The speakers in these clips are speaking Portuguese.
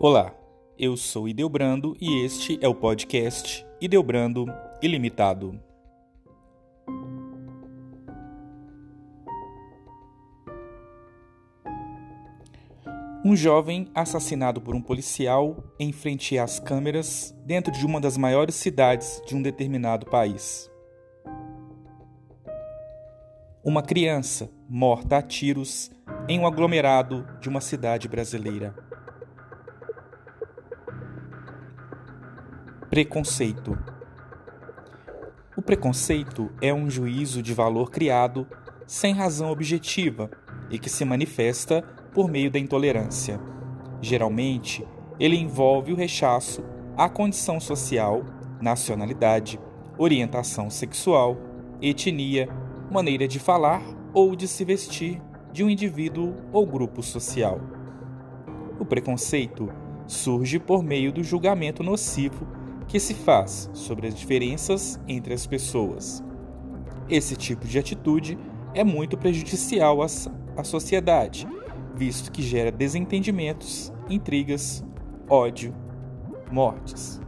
Olá, eu sou Ideobrando e este é o podcast Ideobrando Ilimitado. Um jovem assassinado por um policial em frente às câmeras dentro de uma das maiores cidades de um determinado país. Uma criança morta a tiros em um aglomerado de uma cidade brasileira. Preconceito. O preconceito é um juízo de valor criado sem razão objetiva e que se manifesta por meio da intolerância. Geralmente, ele envolve o rechaço à condição social, nacionalidade, orientação sexual, etnia, maneira de falar ou de se vestir de um indivíduo ou grupo social. O preconceito surge por meio do julgamento nocivo que se faz sobre as diferenças entre as pessoas. Esse tipo de atitude é muito prejudicial à, sociedade, visto que gera desentendimentos, intrigas, ódio, mortes.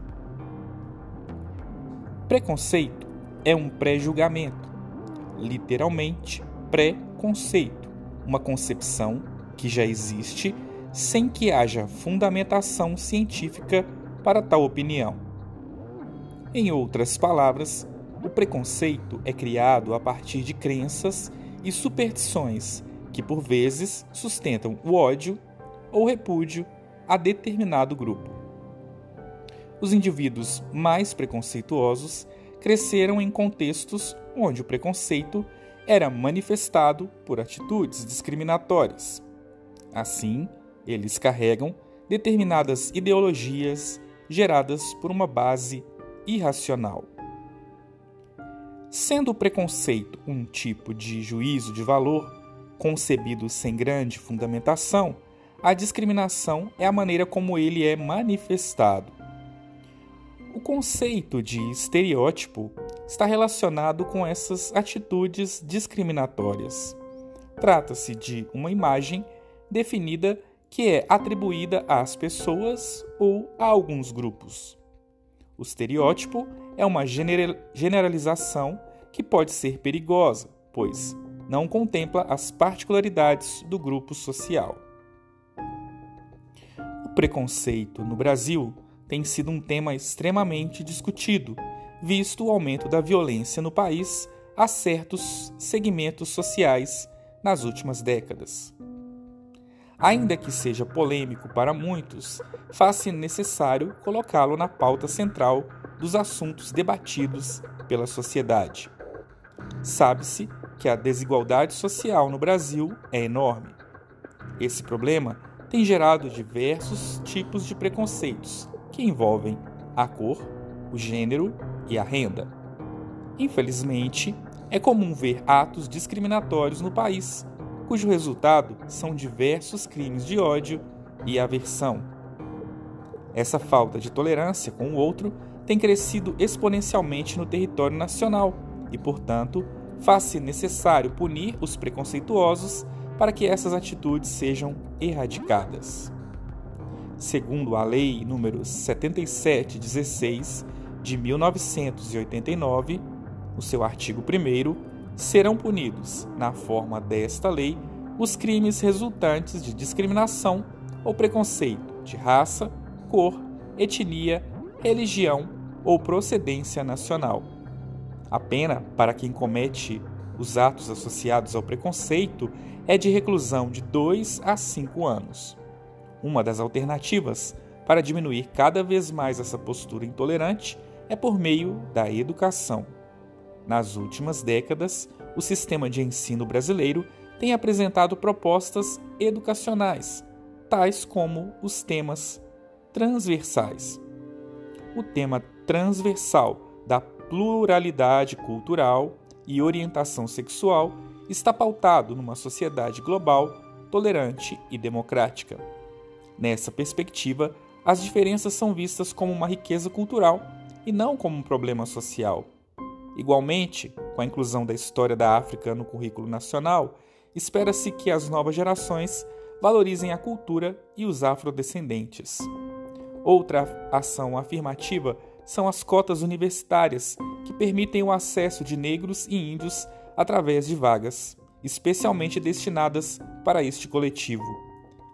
Preconceito é um pré-julgamento, literalmente pré-conceito, uma concepção que já existe sem que haja fundamentação científica para tal opinião. Em outras palavras, o preconceito é criado a partir de crenças e superstições que, por vezes, sustentam o ódio ou repúdio a determinado grupo. Os indivíduos mais preconceituosos cresceram em contextos onde o preconceito era manifestado por atitudes discriminatórias. Assim, eles carregam determinadas ideologias geradas por uma base irracional. Sendo o preconceito um tipo de juízo de valor concebido sem grande fundamentação, a discriminação é a maneira como ele é manifestado. O conceito de estereótipo está relacionado com essas atitudes discriminatórias. Trata-se de uma imagem definida que é atribuída às pessoas ou a alguns grupos. O estereótipo é uma generalização que pode ser perigosa, pois não contempla as particularidades do grupo social. O preconceito no Brasil tem sido um tema extremamente discutido, visto o aumento da violência no país a certos segmentos sociais nas últimas décadas. Ainda que seja polêmico para muitos, faz-se necessário colocá-lo na pauta central dos assuntos debatidos pela sociedade. Sabe-se que a desigualdade social no Brasil é enorme. Esse problema tem gerado diversos tipos de preconceitos que envolvem a cor, o gênero e a renda. Infelizmente, é comum ver atos discriminatórios no país cujo resultado são diversos crimes de ódio e aversão. Essa falta de tolerância com o outro tem crescido exponencialmente no território nacional e, portanto, faz-se necessário punir os preconceituosos para que essas atitudes sejam erradicadas. Segundo a Lei nº 7716 de 1989, no seu artigo 1 serão punidos, na forma desta lei, os crimes resultantes de discriminação ou preconceito de raça, cor, etnia, religião ou procedência nacional. A pena para quem comete os atos associados ao preconceito é de reclusão de 2 a 5 anos. Uma das alternativas para diminuir cada vez mais essa postura intolerante é por meio da educação. Nas últimas décadas, o sistema de ensino brasileiro tem apresentado propostas educacionais, tais como os temas transversais. O tema transversal da pluralidade cultural e orientação sexual está pautado numa sociedade global tolerante e democrática. Nessa perspectiva, as diferenças são vistas como uma riqueza cultural e não como um problema social. Igualmente, com a inclusão da história da África no currículo nacional, espera-se que as novas gerações valorizem a cultura e os afrodescendentes. Outra ação afirmativa são as cotas universitárias, que permitem o acesso de negros e índios através de vagas, especialmente destinadas para este coletivo.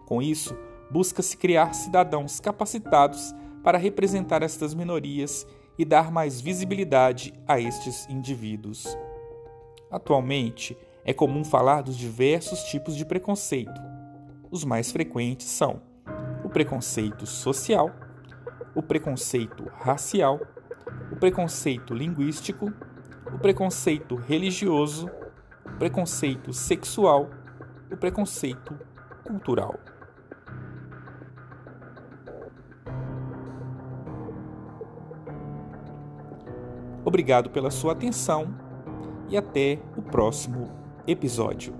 Com isso, busca-se criar cidadãos capacitados para representar estas minorias e dar mais visibilidade a estes indivíduos. Atualmente, é comum falar dos diversos tipos de preconceito. Os mais frequentes são o preconceito social, o preconceito racial, o preconceito linguístico, o preconceito religioso, o preconceito sexual, o preconceito cultural. Obrigado pela sua atenção e até o próximo episódio.